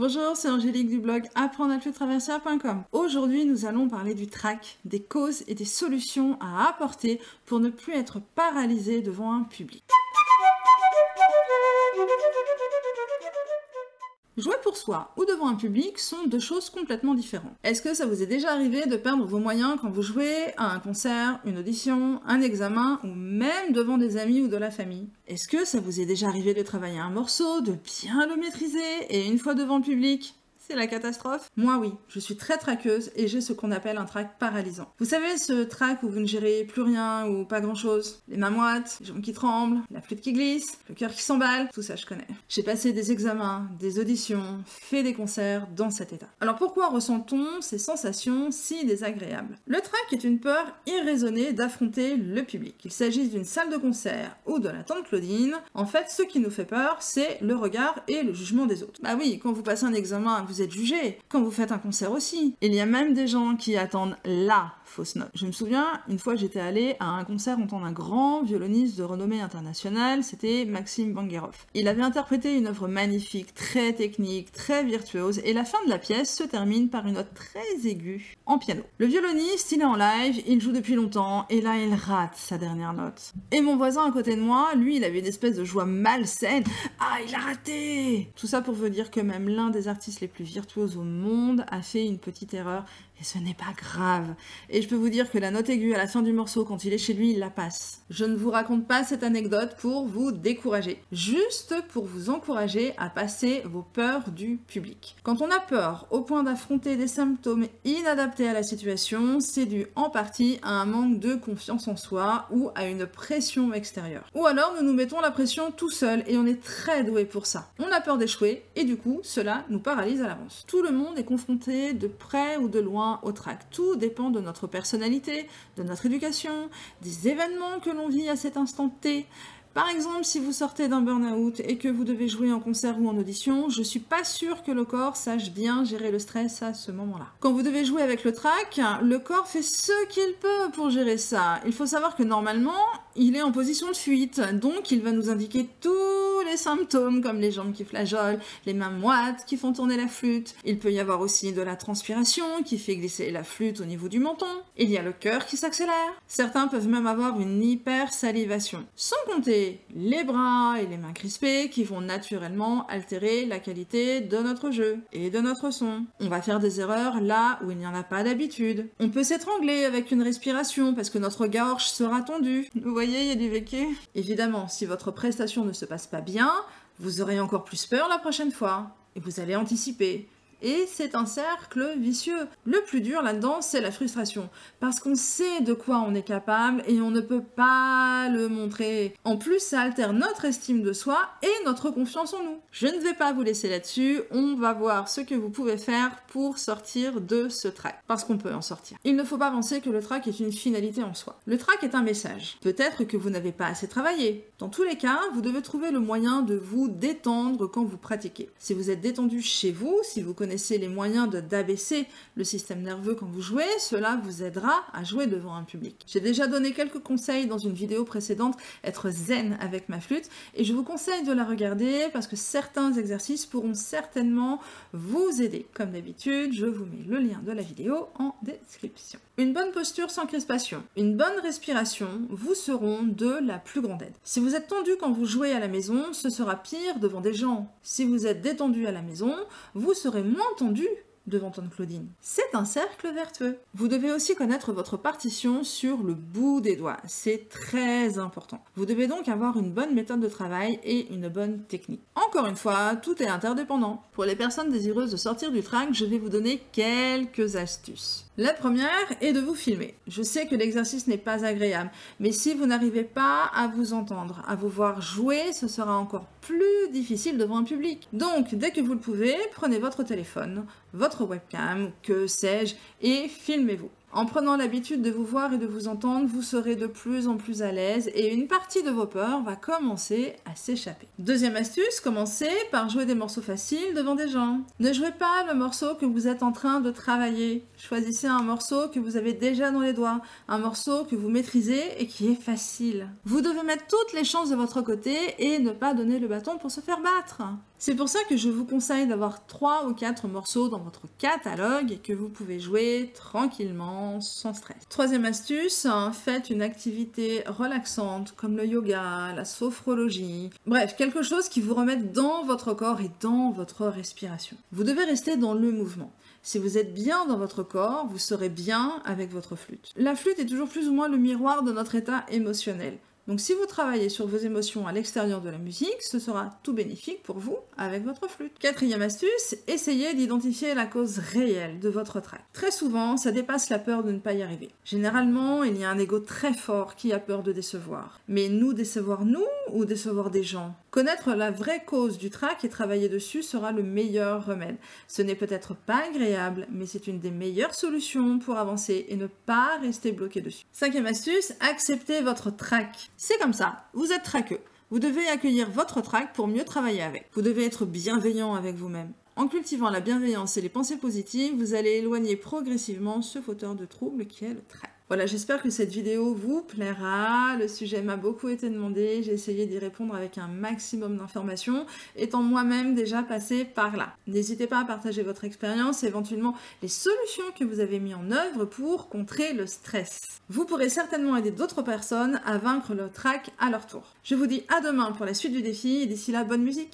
Bonjour, c'est Angélique du blog apprendre à traverser.com. Aujourd'hui, nous allons parler du trac, des causes et des solutions à apporter pour ne plus être paralysé devant un public. Jouer pour soi ou devant un public sont deux choses complètement différentes. Est-ce que ça vous est déjà arrivé de perdre vos moyens quand vous jouez à un concert, une audition, un examen ou même devant des amis ou de la famille? Est-ce que ça vous est déjà arrivé de travailler un morceau, de bien le maîtriser et une fois devant le public, c'est la catastrophe? Moi oui, je suis très traqueuse et j'ai ce qu'on appelle un trac paralysant. Vous savez ce trac où vous ne gérez plus rien ou pas grand chose Les mains moites, les jambes qui tremblent, la flûte qui glisse, le cœur qui s'emballe, tout ça je connais. J'ai passé des examens, des auditions, fait des concerts dans cet état. Alors pourquoi ressent-on ces sensations si désagréables? Le trac est une peur irraisonnée d'affronter le public. Qu'il s'agisse d'une salle de concert ou de la tante Claudine, en fait ce qui nous fait peur c'est le regard et le jugement des autres. Bah oui, quand vous passez un examen, vous êtes jugé. Quand vous faites un concert aussi. Il y a même des gens qui attendent la fausse note. Je me souviens, une fois j'étais allée à un concert entendre un grand violoniste de renommée internationale, c'était Maxime Bangerov. Il avait interprété une œuvre magnifique, très technique, très virtuose, et la fin de la pièce se termine par une note très aiguë en piano. Le violoniste, il est en live, il joue depuis longtemps, et là il rate sa dernière note. Et mon voisin à côté de moi, lui, il avait une espèce de joie malsaine. Ah, il a raté Tout ça pour vous dire que même l'un des artistes les plus virtuose au monde a fait une petite erreur et ce n'est pas grave. Et je peux vous dire que la note aiguë à la fin du morceau, quand il est chez lui, il la passe. Je ne vous raconte pas cette anecdote pour vous décourager, juste pour vous encourager à passer vos peurs du public. Quand on a peur au point d'affronter des symptômes inadaptés à la situation, c'est dû en partie à un manque de confiance en soi ou à une pression extérieure. Ou alors nous nous mettons la pression tout seul et on est très doué pour ça. On a peur d'échouer et du coup cela nous paralyse à l'avance. Tout le monde est confronté de près ou de loin au trac. Tout dépend de notre personnalité, de notre éducation, des événements que l'on vit à cet instant T. Par exemple, si vous sortez d'un burn-out et que vous devez jouer en concert ou en audition, je suis pas sûre que le corps sache bien gérer le stress à ce moment-là. Quand vous devez jouer avec le trac, le corps fait ce qu'il peut pour gérer ça. Il faut savoir que normalement, il est en position de fuite, donc il va nous indiquer tous les symptômes comme les jambes qui flageolent, les mains moites qui font tourner la flûte. Il peut y avoir aussi de la transpiration qui fait glisser la flûte au niveau du menton. Il y a le cœur qui s'accélère. Certains peuvent même avoir une hypersalivation. Sans compter les bras et les mains crispées qui vont naturellement altérer la qualité de notre jeu et de notre son. On va faire des erreurs là où il n'y en a pas d'habitude. On peut s'étrangler avec une respiration parce que notre gorge sera tendue. Vous voyez il y a du. Évidemment, si votre prestation ne se passe pas bien, vous aurez encore plus peur la prochaine fois. Et vous allez anticiper. Et c'est un cercle vicieux. Le plus dur là-dedans, c'est la frustration. Parce qu'on sait de quoi on est capable et on ne peut pas le montrer. En plus, ça altère notre estime de soi et notre confiance en nous. Je ne vais pas vous laisser là-dessus. On va voir ce que vous pouvez faire pour sortir de ce trac. Parce qu'on peut en sortir. Il ne faut pas penser que le trac est une finalité en soi. Le trac est un message. Peut-être que vous n'avez pas assez travaillé. Dans tous les cas, vous devez trouver le moyen de vous détendre quand vous pratiquez. Si vous êtes détendu chez vous, si vous connaissez connaissez les moyens d'abaisser le système nerveux quand vous jouez, cela vous aidera à jouer devant un public. J'ai déjà donné quelques conseils dans une vidéo précédente, être zen avec ma flûte, et je vous conseille de la regarder parce que certains exercices pourront certainement vous aider. Comme d'habitude, je vous mets le lien de la vidéo en description. Une bonne posture sans crispation, une bonne respiration vous seront de la plus grande aide. Si vous êtes tendu quand vous jouez à la maison, ce sera pire devant des gens. Si vous êtes détendu à la maison, vous serez moins tendu devant Tante Claudine. C'est un cercle vertueux. Vous devez aussi connaître votre partition sur le bout des doigts. C'est très important. Vous devez donc avoir une bonne méthode de travail et une bonne technique. Encore une fois, tout est interdépendant. Pour les personnes désireuses de sortir du track, je vais vous donner quelques astuces. La première est de vous filmer. Je sais que l'exercice n'est pas agréable, mais si vous n'arrivez pas à vous entendre, à vous voir jouer, ce sera encore plus difficile devant un public. Donc, dès que vous le pouvez, prenez votre téléphone, votre webcam, que sais-je, et filmez-vous. En prenant l'habitude de vous voir et de vous entendre, vous serez de plus en plus à l'aise et une partie de vos peurs va commencer à s'échapper. Deuxième astuce, commencez par jouer des morceaux faciles devant des gens. Ne jouez pas le morceau que vous êtes en train de travailler. Choisissez un morceau que vous avez déjà dans les doigts, un morceau que vous maîtrisez et qui est facile. Vous devez mettre toutes les chances de votre côté et ne pas donner le bâton pour se faire battre. C'est pour ça que je vous conseille d'avoir 3 ou 4 morceaux dans votre catalogue et que vous pouvez jouer tranquillement, sans stress. Troisième astuce, faites une activité relaxante comme le yoga, la sophrologie, bref, quelque chose qui vous remette dans votre corps et dans votre respiration. Vous devez rester dans le mouvement. Si vous êtes bien dans votre corps, vous serez bien avec votre flûte. La flûte est toujours plus ou moins le miroir de notre état émotionnel. Donc si vous travaillez sur vos émotions à l'extérieur de la musique, ce sera tout bénéfique pour vous avec votre flûte. Quatrième astuce, essayez d'identifier la cause réelle de votre trac. Très souvent, ça dépasse la peur de ne pas y arriver. Généralement, il y a un ego très fort qui a peur de décevoir. Mais nous décevoir nous ou décevoir des gens? Connaître la vraie cause du trac et travailler dessus sera le meilleur remède. Ce n'est peut-être pas agréable, mais c'est une des meilleures solutions pour avancer et ne pas rester bloqué dessus. Cinquième astuce, acceptez votre trac. C'est comme ça, vous êtes traqueux. Vous devez accueillir votre trac pour mieux travailler avec. Vous devez être bienveillant avec vous-même. En cultivant la bienveillance et les pensées positives, vous allez éloigner progressivement ce fauteur de troubles qui est le trac. Voilà, j'espère que cette vidéo vous plaira. Le sujet m'a beaucoup été demandé. J'ai essayé d'y répondre avec un maximum d'informations, étant moi-même déjà passé par là. N'hésitez pas à partager votre expérience éventuellement les solutions que vous avez mis en œuvre pour contrer le stress. Vous pourrez certainement aider d'autres personnes à vaincre le trac à leur tour. Je vous dis à demain pour la suite du défi et d'ici là, bonne musique